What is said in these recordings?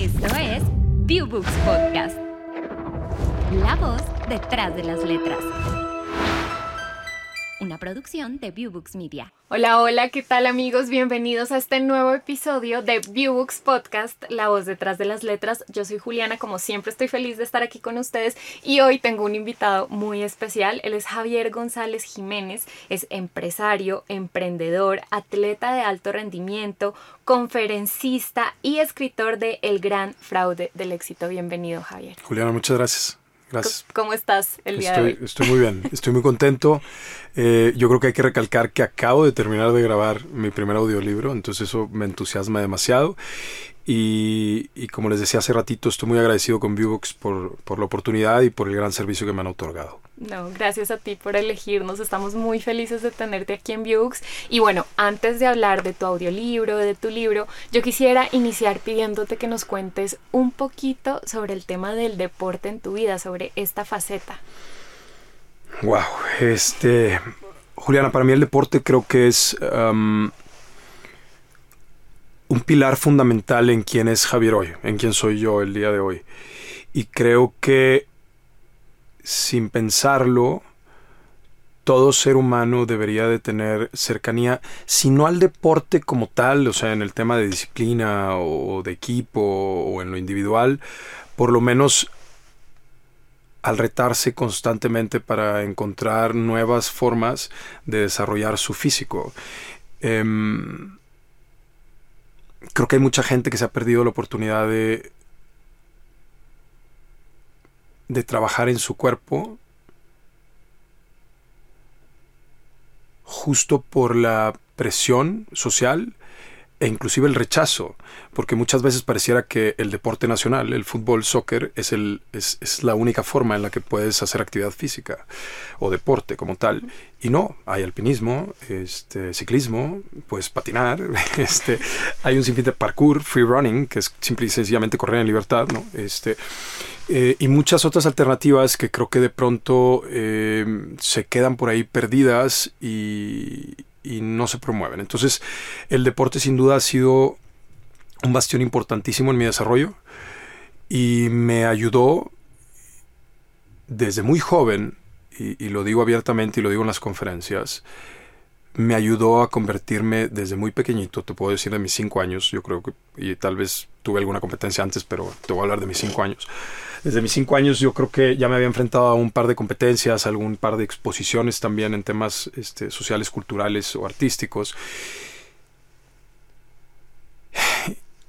Esto es ViewBooks Podcast. La voz detrás de las letras. Una producción de ViewBooks Media. Hola, hola, ¿qué tal amigos? Bienvenidos a este nuevo episodio de ViewBooks Podcast, La voz detrás de las letras. Yo soy Juliana, como siempre estoy feliz de estar aquí con ustedes y hoy tengo un invitado muy especial. Él es Javier González Jiménez, es empresario, emprendedor, atleta de alto rendimiento, conferencista y escritor de El gran fraude del éxito. Bienvenido, Javier. Juliana, muchas gracias. Gracias. ¿Cómo estás el día estoy, de hoy? Estoy muy bien, estoy muy contento. Eh, yo creo que hay que recalcar que acabo de terminar de grabar mi primer audiolibro, entonces eso me entusiasma demasiado. Y, y como les decía hace ratito, estoy muy agradecido con Viewbox por, por la oportunidad y por el gran servicio que me han otorgado. No, gracias a ti por elegirnos. Estamos muy felices de tenerte aquí en Viewbooks. Y bueno, antes de hablar de tu audiolibro, de tu libro, yo quisiera iniciar pidiéndote que nos cuentes un poquito sobre el tema del deporte en tu vida, sobre esta faceta. Wow, este. Juliana, para mí el deporte creo que es um, un pilar fundamental en quién es Javier hoy, en quién soy yo el día de hoy. Y creo que sin pensarlo, todo ser humano debería de tener cercanía, si no al deporte como tal, o sea, en el tema de disciplina o de equipo o en lo individual, por lo menos al retarse constantemente para encontrar nuevas formas de desarrollar su físico. Eh, creo que hay mucha gente que se ha perdido la oportunidad de de trabajar en su cuerpo justo por la presión social e inclusive el rechazo, porque muchas veces pareciera que el deporte nacional, el fútbol, soccer, es, el, es, es, la única forma en la que puedes hacer actividad física o deporte como tal. Y no, hay alpinismo, este, ciclismo, puedes patinar, este, hay un sinfín de parkour, free running, que es simple y sencillamente correr en libertad, ¿no? Este, eh, y muchas otras alternativas que creo que de pronto eh, se quedan por ahí perdidas y, y no se promueven. Entonces, el deporte sin duda ha sido un bastión importantísimo en mi desarrollo y me ayudó desde muy joven, y, lo digo abiertamente y lo digo en las conferencias, me ayudó a convertirme desde muy pequeñito, te puedo decir de mis cinco años, yo creo que, y tal vez tuve alguna competencia antes, pero te voy a hablar de mis cinco años. Desde mis cinco años yo creo que ya me había enfrentado a un par de competencias, a algún par de exposiciones también en temas este, sociales, culturales o artísticos.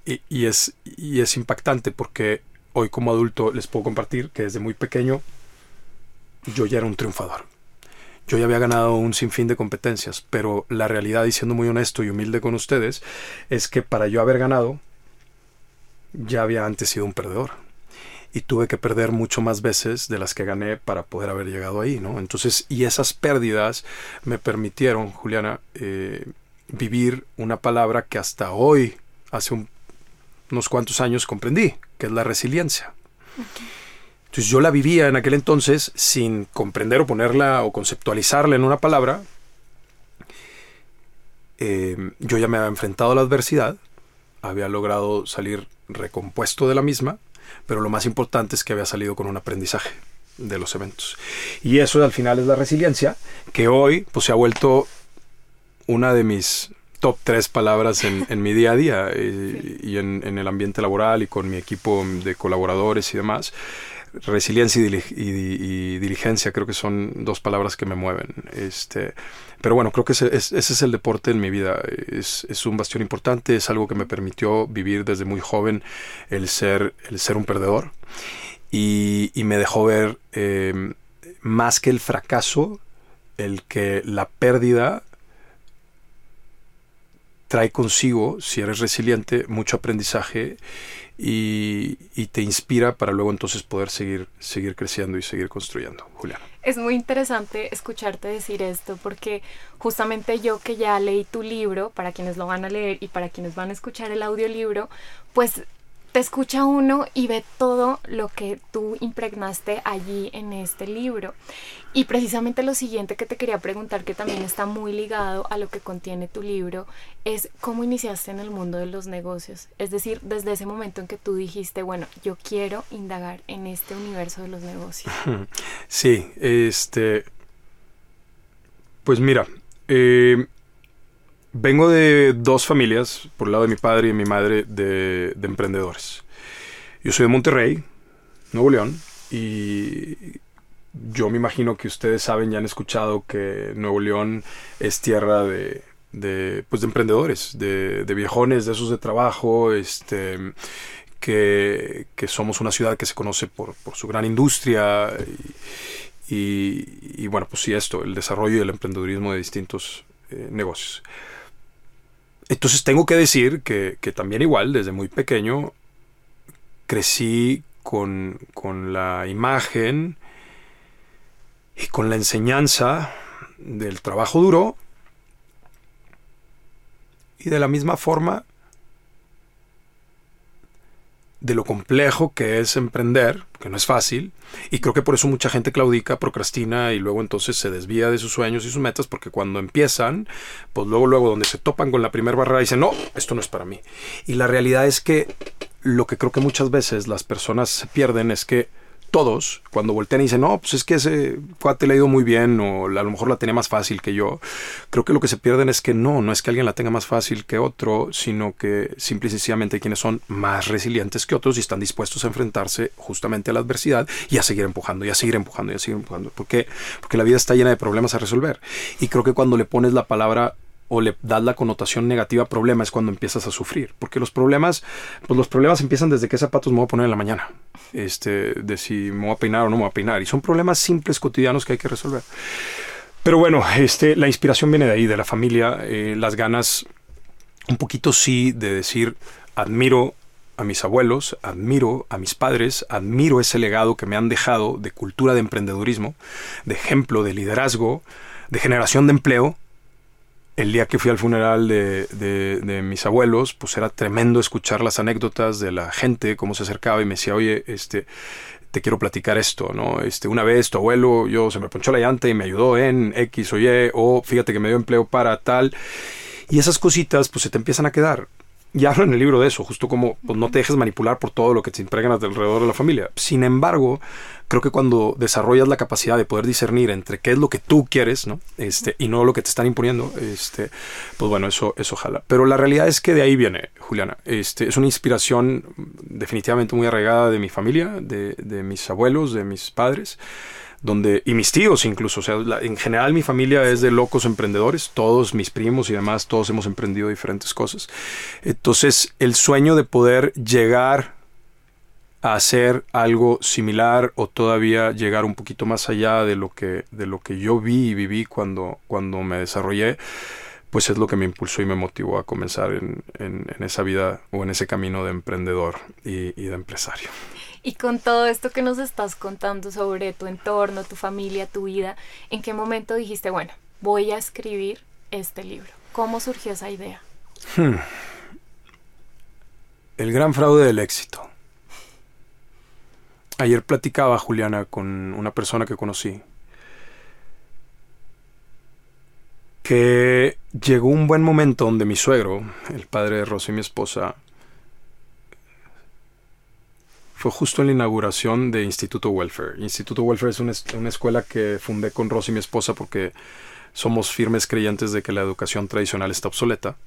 Y, es, y es impactante porque hoy como adulto les puedo compartir que desde muy pequeño yo ya era un triunfador. Yo ya había ganado un sinfín de competencias, pero la realidad, y siendo muy honesto y humilde con ustedes, es que para yo haber ganado, ya había antes sido un perdedor. Y tuve que perder mucho más veces de las que gané para poder haber llegado ahí, ¿no? Entonces, y esas pérdidas me permitieron, Juliana, eh, vivir una palabra que hasta hoy, hace un, unos cuantos años, comprendí, que es la resiliencia. Entonces yo la vivía en aquel entonces sin comprender o ponerla o conceptualizarla en una palabra. Eh, yo ya me había enfrentado a la adversidad, había logrado salir recompuesto de la misma, pero lo más importante es que había salido con un aprendizaje de los eventos. Y eso al final es la resiliencia, que hoy pues, se ha vuelto una de mis top tres palabras en, en mi día a día y en, en, el ambiente laboral y con mi equipo de colaboradores y demás. Resiliencia y, dili y, y, diligencia creo que son dos palabras que me mueven. Este, pero bueno, creo que ese es, el deporte en mi vida. Es, es, un bastión importante, es algo que me permitió vivir desde muy joven el ser, el ser un perdedor. Y, y me dejó ver eh, más que el fracaso, el que la pérdida trae consigo, si eres resiliente, mucho aprendizaje y, y, te inspira para luego entonces poder seguir, seguir creciendo y seguir construyendo. Juliana. Es muy interesante escucharte decir esto porque justamente yo que ya leí tu libro, para quienes lo van a leer y para quienes van a escuchar el audiolibro, pues te escucha uno y ve todo lo que tú impregnaste allí en este libro. Y precisamente lo siguiente que te quería preguntar, que también está muy ligado a lo que contiene tu libro, es cómo iniciaste en el mundo de los negocios. Es decir, desde ese momento en que tú dijiste, bueno, yo quiero indagar en este universo de los negocios. Sí, este... Pues mira, eh, vengo de dos familias, por el lado de mi padre y mi madre, de, de emprendedores. Yo soy de Monterrey, Nuevo León, y yo me imagino que ustedes saben, ya han escuchado que Nuevo León es tierra de, de, pues de emprendedores, de, de, viejones, de esos de trabajo, este, que, somos una ciudad que se conoce por, su gran industria y, bueno, pues sí, esto, el desarrollo y el emprendedurismo de distintos eh, negocios. Entonces tengo que decir que, que, también igual, desde muy pequeño, crecí con, con la imagen y con la enseñanza del trabajo duro y de la misma forma de lo complejo que es emprender, que no es fácil, y creo que por eso mucha gente claudica, procrastina y luego entonces se desvía de sus sueños y sus metas, porque cuando empiezan, pues luego, luego donde se topan con la primera barrera dicen, no, esto no es para mí. Y la realidad es que lo que creo que muchas veces las personas se pierden es que todos, cuando voltean y dicen, no, pues es que ese cuate le ha ido muy bien o a lo mejor la tenía más fácil que yo, creo que lo que se pierden es que no, no es que alguien la tenga más fácil que otro, sino que simple y sencillamente hay quienes son más resilientes que otros y están dispuestos a enfrentarse justamente a la adversidad y a seguir empujando, y a seguir empujando, y a seguir empujando. ¿Por qué? Porque la vida está llena de problemas a resolver. Y creo que cuando le pones la palabra o le das la connotación negativa problema es cuando empiezas a sufrir. Porque los problemas, pues los problemas empiezan desde qué zapatos me voy a poner en la mañana. Este, de si me voy a peinar o no me voy a peinar. Y son problemas simples, cotidianos que hay que resolver. Pero bueno, este, la inspiración viene de ahí, de la familia, eh, las ganas, un poquito sí, de decir, admiro a mis abuelos, admiro a mis padres, admiro ese legado que me han dejado de cultura de emprendedurismo, de ejemplo, de liderazgo, de generación de empleo, el día que fui al funeral de, de, mis abuelos, pues era tremendo escuchar las anécdotas de la gente, cómo se acercaba y me decía, oye, este, te quiero platicar esto, ¿no? Este, una vez tu abuelo, yo se me ponchó la llanta y me ayudó en X o Y, o fíjate que me dio empleo para tal. Y esas cositas, pues se te empiezan a quedar. Y hablo en el libro de eso, justo como pues, no te dejes manipular por todo lo que te impregnas alrededor de la familia. Sin embargo, creo que cuando desarrollas la capacidad de poder discernir entre qué es lo que tú quieres, ¿no? Este, y no lo que te están imponiendo, este, pues bueno, eso, eso jala. Pero la realidad es que de ahí viene, Juliana. Este, es una inspiración definitivamente muy arraigada de mi familia, de, de mis abuelos, de mis padres donde y mis tíos incluso, o sea, en general mi familia es de locos emprendedores, todos mis primos y demás, todos hemos emprendido diferentes cosas. Entonces, el sueño de poder llegar a hacer algo similar o todavía llegar un poquito más allá de lo que de lo que yo vi y viví cuando cuando me desarrollé, pues es lo que me impulsó y me motivó a comenzar en, en, esa vida o en ese camino de emprendedor y de empresario. Y con todo esto que nos estás contando sobre tu entorno, tu familia, tu vida, ¿en qué momento dijiste, bueno, voy a escribir este libro? ¿Cómo surgió esa idea? Hmm. El gran fraude del éxito. Ayer platicaba Juliana con una persona que conocí que llegó un buen momento donde mi suegro, el padre de Rosy, mi esposa, fue justo en la inauguración de Instituto Welfare. Instituto Welfare es una, escuela que fundé con Rosy, mi esposa, porque somos firmes creyentes de que la educación tradicional está obsoleta,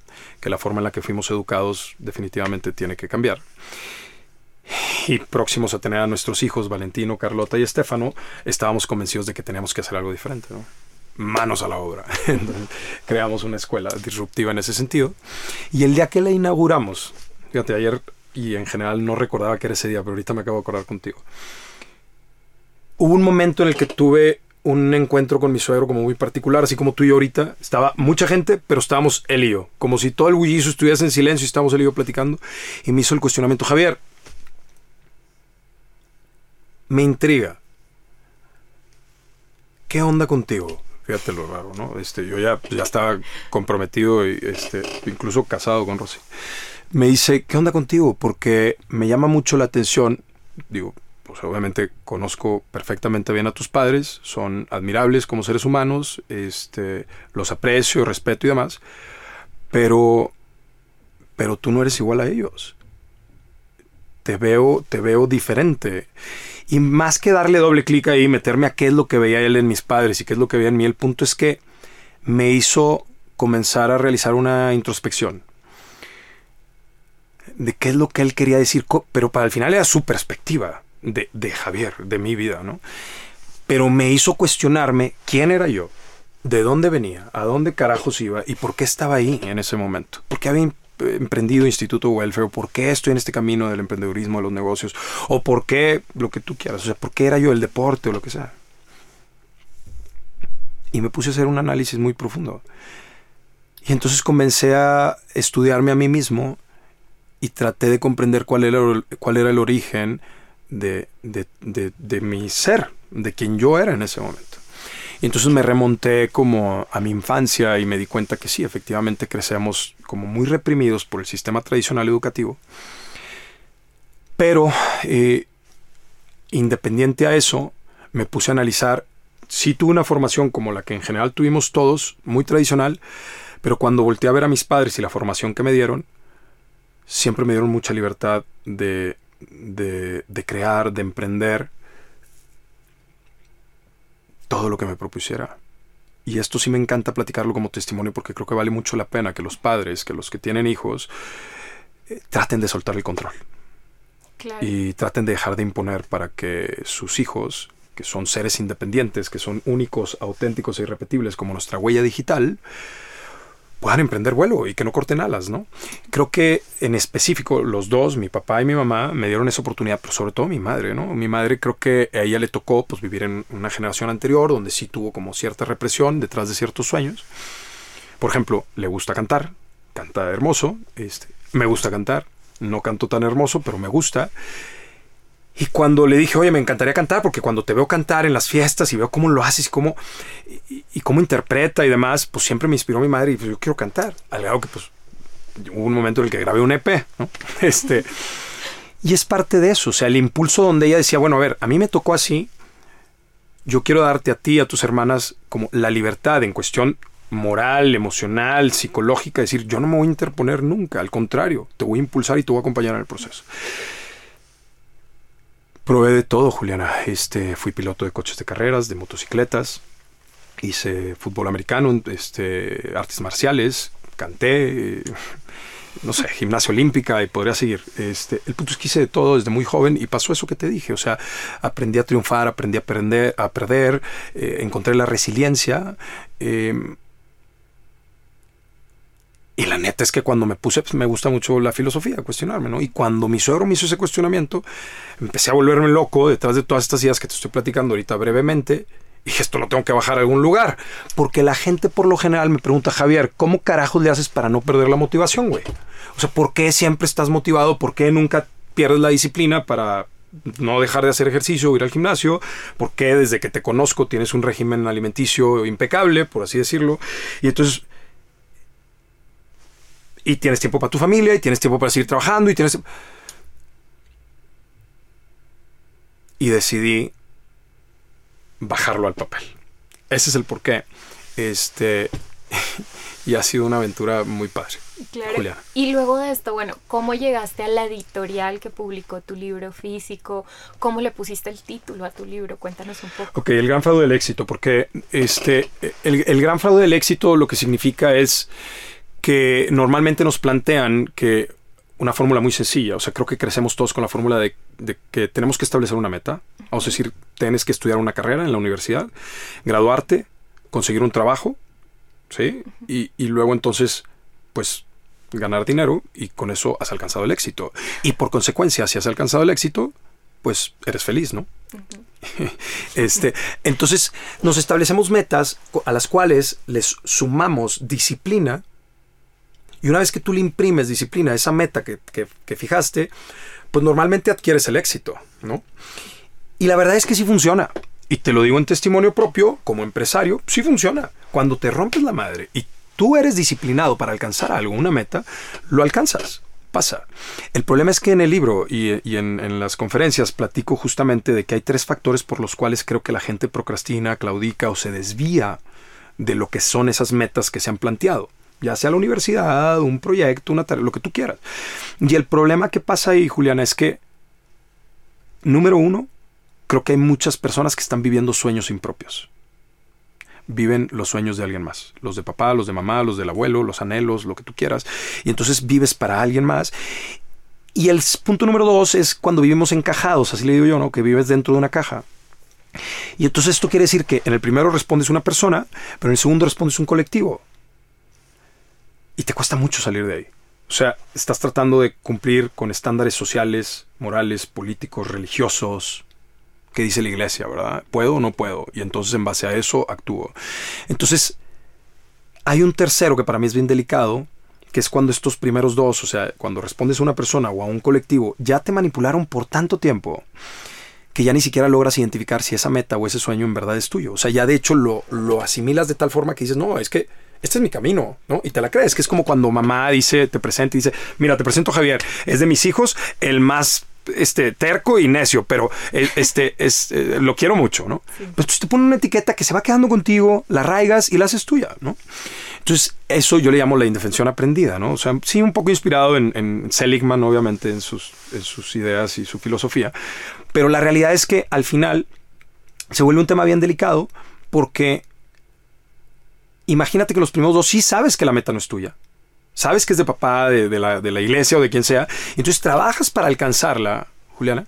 que la forma en la que fuimos educados definitivamente tiene que cambiar. Y próximos a tener a nuestros hijos, Valentino, Carlota y Estefano, estábamos convencidos de que teníamos que hacer algo diferente. ¿no? Manos a la obra. Creamos una escuela disruptiva en ese sentido. Y el día que la inauguramos, fíjate, ayer y en general no recordaba que era ese día, pero ahorita me acabo de acordar contigo. Hubo un momento en el que tuve un encuentro con mi suegro como muy particular, así como tú y yo ahorita. Estaba mucha gente, pero estábamos él y yo. Como si todo el bullicio estuviese en silencio y estábamos él y yo platicando. Y me hizo el cuestionamiento, Javier, me intriga. ¿Qué onda contigo? Fíjate lo raro, ¿no? Este, yo ya, ya estaba comprometido y este, incluso casado con Rosy. Me dice, ¿qué onda contigo? Porque me llama mucho la atención, digo, pues obviamente conozco perfectamente bien a tus padres, son admirables como seres humanos, este, los aprecio, respeto y demás, pero, pero tú no eres igual a ellos. Te veo, te veo diferente. Y más que darle doble clic ahí y meterme a qué es lo que veía él en mis padres y qué es lo que veía en mí, el punto es que me hizo comenzar a realizar una introspección de qué es lo que él quería decir, pero para el final era su perspectiva de, de Javier, de mi vida, ¿no? Pero me hizo cuestionarme quién era yo, de dónde venía, a dónde carajos iba y por qué estaba ahí en ese momento. ¿Por qué había emprendido Instituto Welfare? ¿Por qué estoy en este camino del emprendedurismo, de los negocios? ¿O por qué lo que tú quieras? O sea, ¿por qué era yo el deporte o lo que sea? Y me puse a hacer un análisis muy profundo. Y entonces comencé a estudiarme a mí mismo y traté de comprender cuál era, cuál era el origen de, de, mi ser, de quien yo era en ese momento. Y entonces me remonté como a mi infancia y me di cuenta que sí, efectivamente crecemos como muy reprimidos por el sistema tradicional educativo. Pero eh, independiente a eso, me puse a analizar, sí tuve una formación como la que en general tuvimos todos, muy tradicional, pero cuando volteé a ver a mis padres y la formación que me dieron, siempre me dieron mucha libertad de, de, crear, de emprender todo lo que me propusiera. Y esto sí me encanta platicarlo como testimonio porque creo que vale mucho la pena que los padres, que los que tienen hijos, eh, traten de soltar el control. Y traten de dejar de imponer para que sus hijos, que son seres independientes, que son únicos, auténticos e irrepetibles como nuestra huella digital, puedan emprender vuelo y que no corten alas, ¿no? Creo que en específico los dos, mi papá y mi mamá, me dieron esa oportunidad, pero sobre todo mi madre, ¿no? Mi madre creo que a ella le tocó pues vivir en una generación anterior donde sí tuvo como cierta represión detrás de ciertos sueños. Por ejemplo, le gusta cantar, canta hermoso, este, me gusta cantar, no canto tan hermoso, pero me gusta. Y cuando le dije, oye, me encantaría cantar, porque cuando te veo cantar en las fiestas y veo cómo lo haces y cómo, y, cómo interpreta y demás, pues siempre me inspiró mi madre y pues yo quiero cantar. Al grado que pues hubo un momento en el que grabé un EP. Este, y es parte de eso, o sea, el impulso donde ella decía, bueno, a ver, a mí me tocó así, yo quiero darte a ti, a tus hermanas, como la libertad en cuestión moral, emocional, psicológica, decir, yo no me voy a interponer nunca, al contrario, te voy a impulsar y te voy a acompañar en el proceso. Probé de todo, Juliana. Este, fui piloto de coches de carreras, de motocicletas, hice fútbol americano, este, artes marciales, canté, no sé, gimnasia olímpica y podría seguir. Este, el punto es que hice de todo desde muy joven y pasó eso que te dije. O sea, aprendí a triunfar, aprendí a, aprender, a perder, eh, encontré la resiliencia. Eh, y la neta es que cuando me puse, pues me gusta mucho la filosofía, cuestionarme, ¿no? Y cuando mi suegro me hizo ese cuestionamiento, empecé a volverme loco detrás de todas estas ideas que te estoy platicando ahorita brevemente. Y esto lo tengo que bajar a algún lugar. Porque la gente por lo general me pregunta, Javier, ¿cómo carajos le haces para no perder la motivación, güey? O sea, ¿por qué siempre estás motivado? ¿Por qué nunca pierdes la disciplina para no dejar de hacer ejercicio o ir al gimnasio? ¿Por qué desde que te conozco tienes un régimen alimenticio impecable, por así decirlo? Y entonces y tienes tiempo para tu familia y tienes tiempo para seguir trabajando y tienes... Y decidí bajarlo al papel. Ese es el porqué. Este, y ha sido una aventura muy padre. Claro. Y luego de esto, bueno, ¿cómo llegaste a la editorial que publicó tu libro físico? ¿Cómo le pusiste el título a tu libro? Cuéntanos un poco. Ok, el gran fraude del éxito, porque este, el, el gran fraude del éxito lo que significa es que normalmente nos plantean que una fórmula muy sencilla, o sea, creo que crecemos todos con la fórmula de, que tenemos que establecer una meta, vamos a decir, tienes que estudiar una carrera en la universidad, graduarte, conseguir un trabajo, ¿sí? Y, luego entonces, pues, ganar dinero y con eso has alcanzado el éxito. Y por consecuencia, si has alcanzado el éxito, pues eres feliz, ¿no? este, entonces nos establecemos metas a las cuales les sumamos disciplina, y una vez que tú le imprimes disciplina a esa meta que, fijaste, pues normalmente adquieres el éxito, ¿no? Y la verdad es que sí funciona. Y te lo digo en testimonio propio, como empresario, sí funciona. Cuando te rompes la madre y tú eres disciplinado para alcanzar algo, una meta, lo alcanzas. pasa. El problema es que en el libro y, en, en, las conferencias platico justamente de que hay tres factores por los cuales creo que la gente procrastina, claudica o se desvía de lo que son esas metas que se han planteado. Ya sea la universidad, un proyecto, una tarea, lo que tú quieras. Y el problema que pasa ahí, Juliana, es que, número uno, creo que hay muchas personas que están viviendo sueños impropios viven los sueños de alguien más. Los de papá, los de mamá, los del abuelo, los anhelos, lo que tú quieras. Y entonces vives para alguien más. Y el punto número dos es cuando vivimos encajados, así le digo yo, ¿no? Que vives dentro de una caja. Y entonces esto quiere decir que en el primero respondes una persona, pero en el segundo respondes un colectivo. Y te cuesta mucho salir de ahí. O sea, estás tratando de cumplir con estándares sociales, morales, políticos, religiosos, qué dice la iglesia, ¿verdad? ¿Puedo o no puedo? Y entonces en base a eso actúo. Entonces, hay un tercero que para mí es bien delicado, que es cuando estos primeros dos, o sea, cuando respondes a una persona o a un colectivo, ya te manipularon por tanto tiempo que ya ni siquiera logras identificar si esa meta o ese sueño en verdad es tuyo. O sea, ya de hecho lo, lo asimilas de tal forma que dices, no, es que este es mi camino, ¿no? Y te la crees, que es como cuando mamá dice, te presenta y dice, mira, te presento a Javier, es de mis hijos el más este, terco y necio, pero eh, este, es, eh, lo quiero mucho, ¿no? Pues, te pone una etiqueta que se va quedando contigo, la arraigas y la haces tuya, ¿no? Entonces, eso yo le llamo la indefensión aprendida, ¿no? O sea, sí, un poco inspirado en, en Seligman, obviamente, en sus, en sus ideas y su filosofía, pero la realidad es que al final se vuelve un tema bien delicado porque imagínate que los primeros dos sí sabes que la meta no es tuya sabes que es de papá, de, la, de la iglesia o de quien sea, entonces trabajas para alcanzarla, Juliana.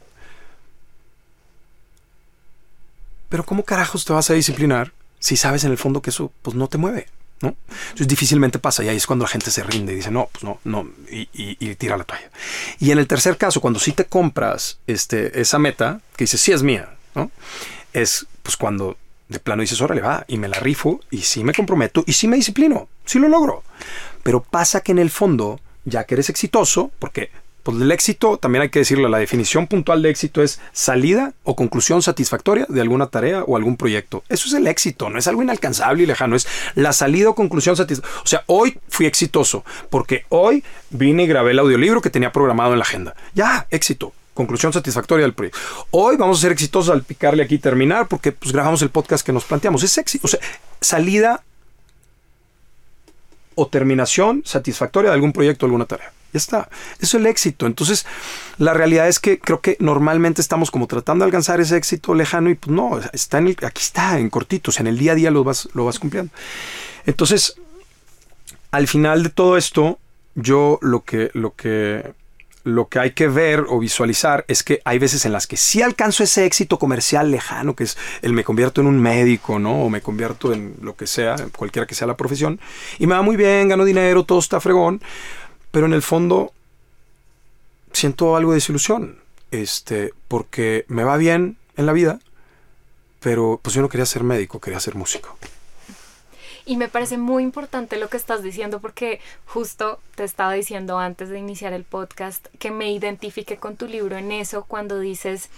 Pero ¿cómo carajos te vas a disciplinar si sabes en el fondo que eso pues no te mueve? ¿no? Entonces difícilmente pasa y ahí es cuando la gente se rinde y dice no, pues no, no, y, tira la toalla. Y en el tercer caso, cuando sí te compras este, esa meta, que dices sí es mía. Es pues cuando de plano dices, órale, va, y me la rifo, y sí me comprometo, y sí me disciplino, sí lo logro. Pero pasa que en el fondo, ya que eres exitoso, porque pues el éxito, también hay que decirlo, la definición puntual de éxito es salida o conclusión satisfactoria de alguna tarea o algún proyecto. Eso es el éxito, no es algo inalcanzable y lejano, es la salida o conclusión satisfactoria. O sea, hoy fui exitoso porque hoy vine y grabé el audiolibro que tenía programado en la agenda. Ya, éxito conclusión satisfactoria del proyecto. Hoy vamos a ser exitosos al picarle aquí terminar porque pues grabamos el podcast que nos planteamos. Es éxito, o sea, salida o terminación satisfactoria de algún proyecto o alguna tarea. Ya está. Eso es el éxito. Entonces, la realidad es que creo que normalmente estamos como tratando de alcanzar ese éxito lejano y pues no, está en el, aquí está, en cortitos, en el día a día lo vas, lo vas cumpliendo. Entonces, al final de todo esto, yo lo que, lo que lo que hay que ver o visualizar es que hay veces en las que sí alcanzo ese éxito comercial lejano, que es el me convierto en un médico, ¿no? O me convierto en lo que sea, cualquiera que sea la profesión, y me va muy bien, gano dinero, todo está fregón, pero en el fondo siento algo de desilusión, este, porque me va bien en la vida, pero pues yo no quería ser médico, quería ser músico. Y me parece muy importante lo que estás diciendo porque justo te estaba diciendo antes de iniciar el podcast que me identifique con tu libro en eso cuando dices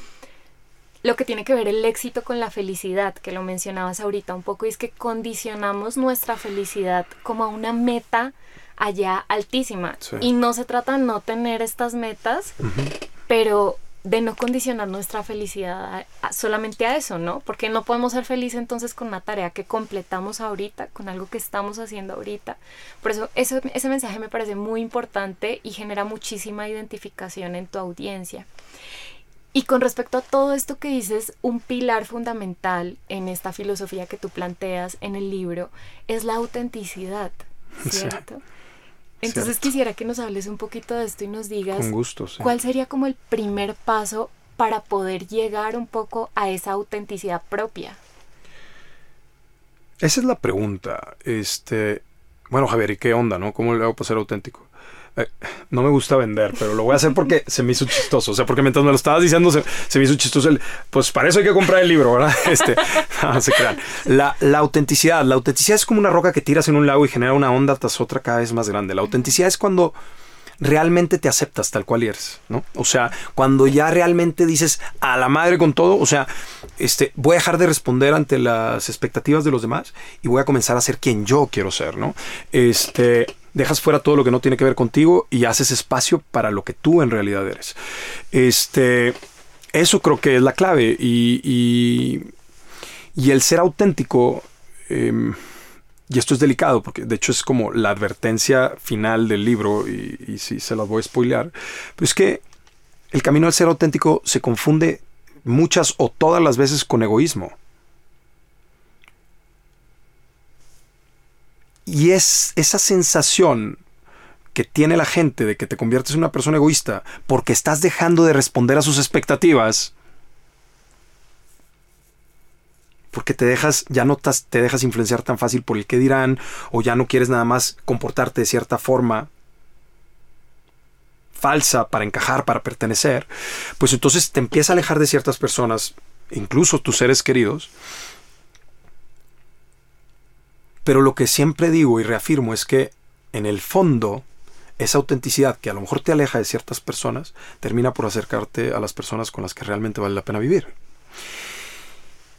lo que tiene que ver el éxito con la felicidad, que lo mencionabas ahorita un poco, y es que condicionamos nuestra felicidad como a una meta allá altísima. Y no se trata de no tener estas metas, pero de no condicionar nuestra felicidad solamente a eso, ¿no? Porque no podemos ser felices entonces con una tarea que completamos ahorita, con algo que estamos haciendo ahorita. Por eso, ese mensaje me parece muy importante y genera muchísima identificación en tu audiencia. Y con respecto a todo esto que dices, un pilar fundamental en esta filosofía que tú planteas en el libro es la autenticidad, ¿cierto? Entonces quisiera que nos hables un poquito de esto y nos digas cuál sería como el primer paso para poder llegar un poco a esa autenticidad propia. Esa es la pregunta. Este, bueno, Javier, ¿y qué onda, no? ¿Cómo le hago para ser auténtico? Eh, no me gusta vender, pero lo voy a hacer porque se me hizo chistoso. O sea, porque mientras me lo estabas diciendo, se, me hizo chistoso. El, pues para eso hay que comprar el libro, ¿verdad? Este, se crean. La, la, autenticidad. La autenticidad es como una roca que tiras en un lago y genera una onda tras otra cada vez más grande. La autenticidad es cuando realmente te aceptas tal cual eres, ¿no? O sea, cuando ya realmente dices a la madre con todo, o sea, este, voy a dejar de responder ante las expectativas de los demás y voy a comenzar a ser quien yo quiero ser, ¿no? Este, dejas fuera todo lo que no tiene que ver contigo y haces espacio para lo que tú en realidad eres. Este, eso creo que es la clave y, y, el ser auténtico, em, y esto es delicado porque de hecho es como la advertencia final del libro y, si se las voy a spoilear, pero es que el camino al ser auténtico se confunde muchas o todas las veces con egoísmo. Y es esa sensación que tiene la gente de que te conviertes en una persona egoísta porque estás dejando de responder a sus expectativas. Porque te dejas, ya no te dejas influenciar tan fácil por el que dirán, o ya no quieres nada más comportarte de cierta forma falsa para encajar, para pertenecer, pues entonces te empieza a alejar de ciertas personas, incluso tus seres queridos, pero lo que siempre digo y reafirmo es que en el fondo esa autenticidad que a lo mejor te aleja de ciertas personas termina por acercarte a las personas con las que realmente vale la pena vivir.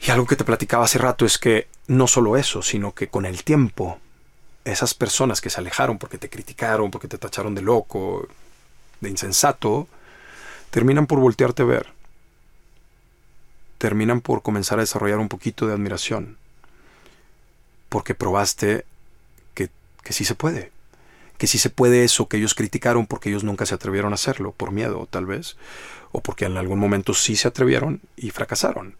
Y algo que te platicaba hace rato es que no solo eso, sino que con el tiempo esas personas que se alejaron porque te criticaron, porque te tacharon de loco, de insensato, terminan por voltearte a ver. Terminan por comenzar a desarrollar un poquito de admiración porque probaste que, que sí se puede. Que sí se puede eso que ellos criticaron porque ellos nunca se atrevieron a hacerlo, por miedo tal vez, o porque en algún momento sí se atrevieron y fracasaron.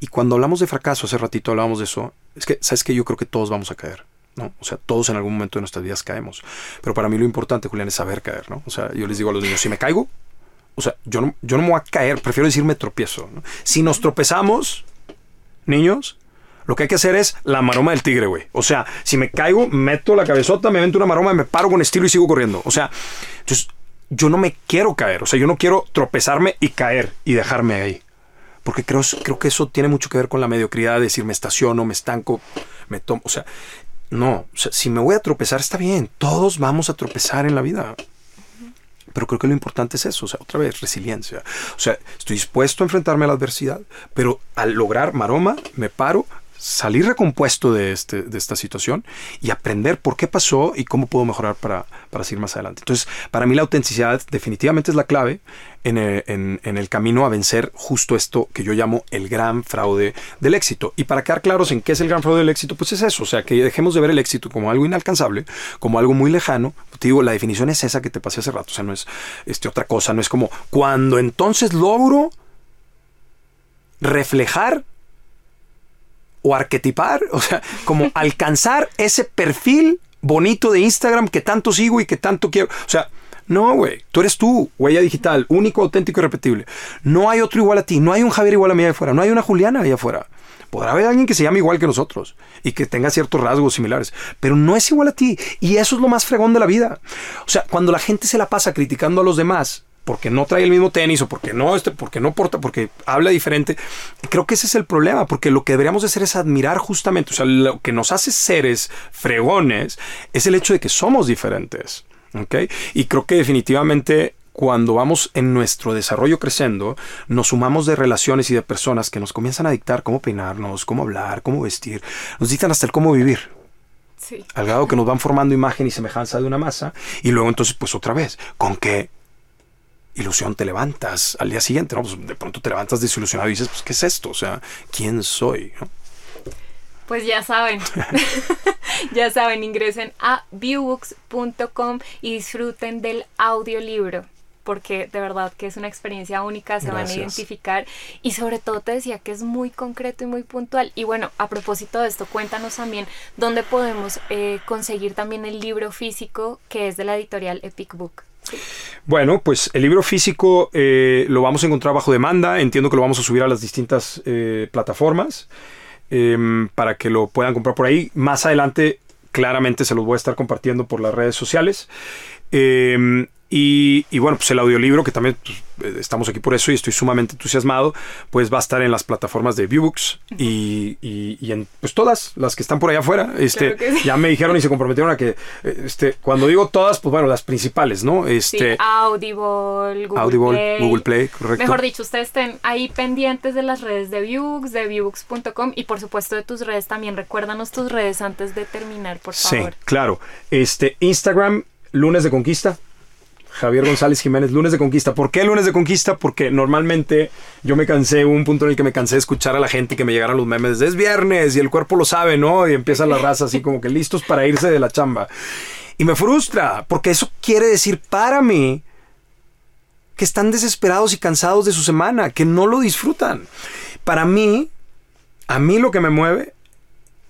Y cuando hablamos de fracaso, hace ratito hablábamos de eso, es que, ¿sabes que Yo creo que todos vamos a caer. ¿no? O sea, todos en algún momento de nuestras vidas caemos. Pero para mí lo importante, Julián, es saber caer, ¿no? O sea, yo les digo a los niños, si me caigo, o sea, yo no, yo no me voy a caer, prefiero decirme tropiezo. Si nos tropezamos, niños, lo que hay que hacer es la maroma del tigre, güey. O sea, si me caigo, meto la cabezota, me meto una maroma, me paro con estilo y sigo corriendo. O sea, entonces yo no me quiero caer. O sea, yo no quiero tropezarme y caer y dejarme ahí. Porque creo, creo que eso tiene mucho que ver con la mediocridad, decir me estaciono, me estanco, me tomo. O sea, no. O sea, si me voy a tropezar, está bien. Todos vamos a tropezar en la vida. Pero creo que lo importante es eso, o sea, otra vez, resiliencia. O sea, estoy dispuesto a enfrentarme a la adversidad, pero al lograr maroma, me paro, salir recompuesto de, este, de esta situación y aprender por qué pasó y cómo puedo mejorar para, para seguir más adelante. Entonces, para mí la autenticidad definitivamente es la clave en el, en, en el, camino a vencer justo esto que yo llamo el gran fraude del éxito. Y para quedar claros en qué es el gran fraude del éxito, pues es eso, o sea, que dejemos de ver el éxito como algo inalcanzable, como algo muy lejano. Te digo, la definición es esa que te pasé hace rato, o sea, no es este, otra cosa, no es como cuando entonces logro reflejar o arquetipar, o sea, como alcanzar ese perfil bonito de Instagram que tanto sigo y que tanto quiero. O sea, no, güey, tú eres tú, huella digital, único, auténtico y repetible. No hay otro igual a ti, no hay un Javier igual a mí allá afuera, no hay una Juliana allá afuera. Podrá haber alguien que se llame igual que nosotros y que tenga ciertos rasgos similares, pero no es igual a ti. Y eso es lo más fregón de la vida. O sea, cuando la gente se la pasa criticando a los demás, porque no trae el mismo tenis o porque no, este, porque no porta, porque habla diferente. Creo que ese es el problema, porque lo que deberíamos hacer es admirar justamente, o sea, lo que nos hace seres fregones es el hecho de que somos diferentes. ¿okay? Y creo que definitivamente cuando vamos en nuestro desarrollo creciendo, nos sumamos de relaciones y de personas que nos comienzan a dictar cómo peinarnos, cómo hablar, cómo vestir, nos dictan hasta el cómo vivir. Sí. Al grado que nos van formando imagen y semejanza de una masa, y luego entonces, pues otra vez, ¿con qué ilusión te levantas al día siguiente, ¿no? Pues de pronto te levantas desilusionado y dices, pues, ¿qué es esto? O sea, ¿quién soy? Pues ya saben, ya saben, ingresen a viewbooks.com y disfruten del audiolibro porque de verdad que es una experiencia única, se van a identificar y sobre todo te decía que es muy concreto y muy puntual. Y bueno, a propósito de esto, cuéntanos también dónde podemos eh, conseguir también el libro físico que es de la editorial Epic Book. Bueno, pues el libro físico eh, lo vamos a encontrar bajo demanda. Entiendo que lo vamos a subir a las distintas eh, plataformas em, para que lo puedan comprar por ahí. Más adelante, claramente se los voy a estar compartiendo por las redes sociales. Y, y bueno, pues el audiolibro, que también pues, eh, estamos aquí por eso y estoy sumamente entusiasmado, pues va a estar en las plataformas de Viewbooks y, y, y en pues todas las que están por allá afuera. Este, Claro sí. Ya me dijeron y se comprometieron a que, eh, este, cuando digo todas, pues bueno, las principales, ¿no? Sí, Este, Audible, Google Audible, Play. Google Play, correcto. Mejor dicho, ustedes estén ahí pendientes de las redes de Viewbooks, de viewbooks.com y por supuesto de tus redes también. Recuérdanos tus redes antes de terminar, por Sí, favor. claro. Este, Instagram, lunes de conquista. Javier González Jiménez, lunes de conquista. ¿Por qué lunes de conquista? Porque normalmente yo me cansé, hubo un punto en el que me cansé de escuchar a la gente que me llegaran los memes es viernes y el cuerpo lo sabe, ¿no? Y empieza la raza así como que listos para irse de la chamba. Y me frustra, porque eso quiere decir para mí que están desesperados y cansados de su semana, que no lo disfrutan. Para mí, a mí lo que me mueve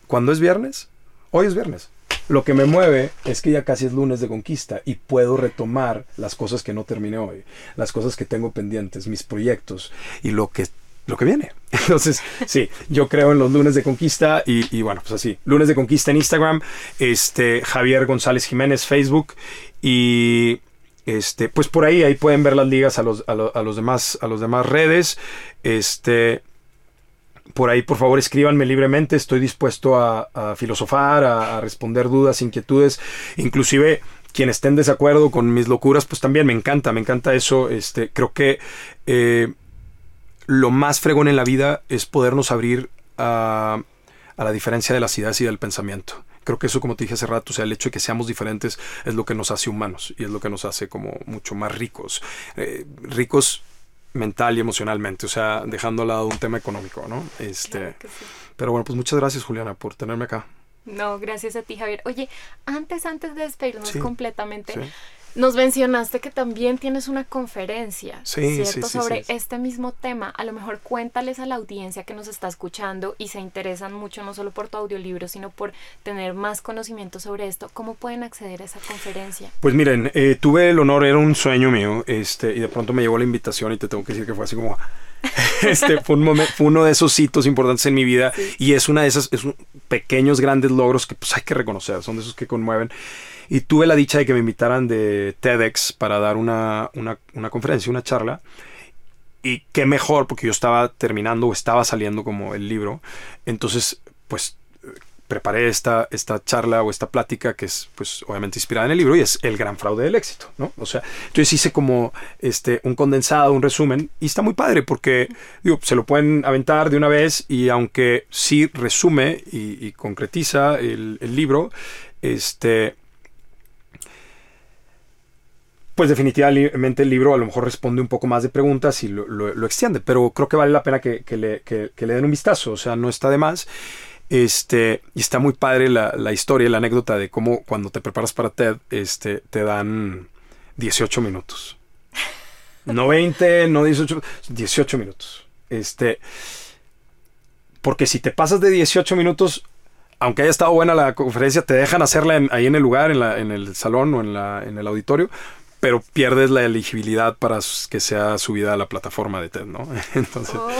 cuando es viernes, hoy es viernes. Lo que me mueve es que ya casi es lunes de conquista y puedo retomar las cosas que no terminé hoy, las cosas que tengo pendientes, mis proyectos y lo que lo que viene. Entonces, sí, yo creo en los lunes de conquista y, bueno, pues así, lunes de conquista en Instagram, este Javier González Jiménez Facebook y este, pues por ahí ahí pueden ver las ligas a los, a, lo- a los demás a los demás redes. Este, por ahí, por favor, escríbanme libremente. Estoy dispuesto a, filosofar, a, a responder dudas, inquietudes. Inclusive, quien esté en desacuerdo con mis locuras, pues también me encanta, me encanta eso. Este, creo que eh, lo más fregón en la vida es podernos abrir a, a la diferencia de las ideas y del pensamiento. Creo que eso, como te dije hace rato, o sea, el hecho de que seamos diferentes es lo que nos hace humanos y es lo que nos hace como mucho más ricos. Eh, ricos mental y emocionalmente, o sea, dejando al lado un tema económico, ¿no? Este, Claro que sí. pero bueno, pues muchas gracias, Juliana, por tenerme acá. No, gracias a ti, Javier. Oye, antes, antes de despedirnos Sí, completamente, Sí. Nos mencionaste que también tienes una conferencia, Sí, ¿cierto? sí, sí, sobre este mismo tema. A lo mejor cuéntales a la audiencia que nos está escuchando y se interesan mucho no solo por tu audiolibro, sino por tener más conocimiento sobre esto. ¿Cómo pueden acceder a esa conferencia? Pues miren, eh, tuve el honor, era un sueño mío, este, y de pronto me llegó la invitación y te tengo que decir que fue así como, este, fue, un momen- fue uno de esos hitos importantes en mi vida y es una de esas, es un- pequeños, grandes logros que pues hay que reconocer, son de esos que conmueven. Y tuve la dicha de que me invitaran de TEDx para dar una, una, una conferencia, una charla. Y qué mejor, porque yo estaba terminando o estaba saliendo como el libro. Entonces, pues preparé esta, esta charla o esta plática que es pues obviamente inspirada en el libro y es el gran fraude del éxito, ¿no? O sea, entonces hice como este un condensado, un resumen y está muy padre porque digo, se lo pueden aventar de una vez y aunque sí resume y, concretiza el, libro, este pues definitivamente el libro a lo mejor responde un poco más de preguntas y lo, lo- lo extiende, pero creo que vale la pena que, que le, que- que le den un vistazo, o sea, no está de más. Este, y está muy padre la, la historia, la anécdota de cómo cuando te preparas para TED, este, te dan 18 minutos. No 20, no 18, 18 minutos. Este, porque si te pasas de 18 minutos, aunque haya estado buena la conferencia, te dejan hacerla en- ahí en el lugar, en, la- en el salón o en, la, en el auditorio, pero pierdes la elegibilidad para que sea subida a la plataforma de TED, ¿no? Entonces, Oh.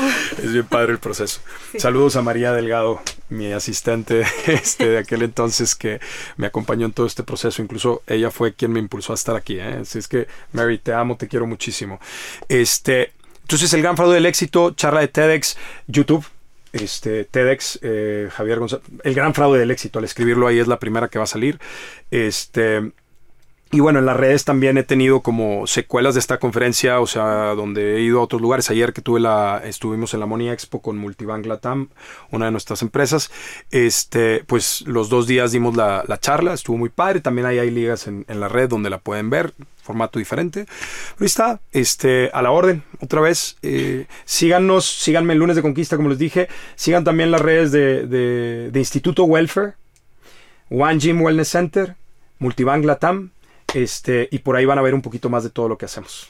es bien padre el proceso. Saludos a María Delgado, mi asistente este, de aquel entonces que me acompañó en todo este proceso. Incluso ella fue quien me impulsó a estar aquí. ¿eh? Así es que, Mary, te amo, te quiero muchísimo. Este, entonces, el gran fraude del éxito, charla de TEDx, YouTube. Este, TEDx, eh, Javier González, el gran fraude del éxito, al escribirlo ahí es la primera que va a salir. Este, y bueno, en las redes también he tenido como secuelas de esta conferencia, o sea, donde he ido a otros lugares. Ayer que tuve la, estuvimos en la Money Expo con Multibank Latam, una de nuestras empresas. Este, pues los dos días dimos la, la charla, estuvo muy padre. También ahí hay ligas en, la red donde la pueden ver, formato diferente. Pero está, este, a la orden, otra vez. Eh, síganos, síganme el lunes de conquista, como les dije. Sigan también las redes de, de, de Instituto Welfare, One Gym Wellness Center, Multibank Latam. Este, y por ahí van a ver un poquito más de todo lo que hacemos.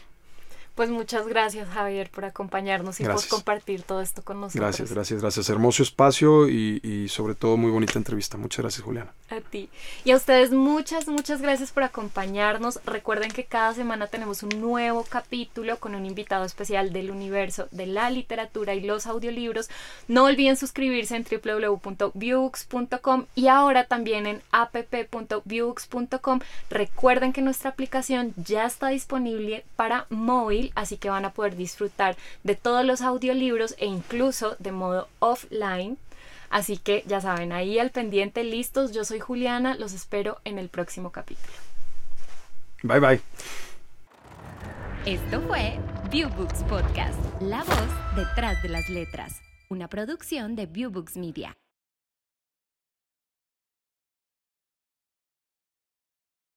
Pues muchas gracias Javier por acompañarnos y por compartir todo esto con nosotros. Gracias, gracias, gracias. Hermoso espacio y, y sobre todo muy bonita entrevista. Muchas gracias Juliana. A ti. Y a ustedes muchas, muchas gracias por acompañarnos. Recuerden que cada semana tenemos un nuevo capítulo con un invitado especial del universo de la literatura y los audiolibros. No olviden suscribirse en www.viewbooks.com y ahora también en app.viewbooks.com. Recuerden que nuestra aplicación ya está disponible para móvil, así que van a poder disfrutar de todos los audiolibros e incluso de modo offline Así que ya saben, ahí al pendiente, listos. Yo soy Juliana, los espero en el próximo capítulo. Bye bye. Esto fue Viewbooks Podcast, la voz detrás de las letras, una producción de Viewbooks Media.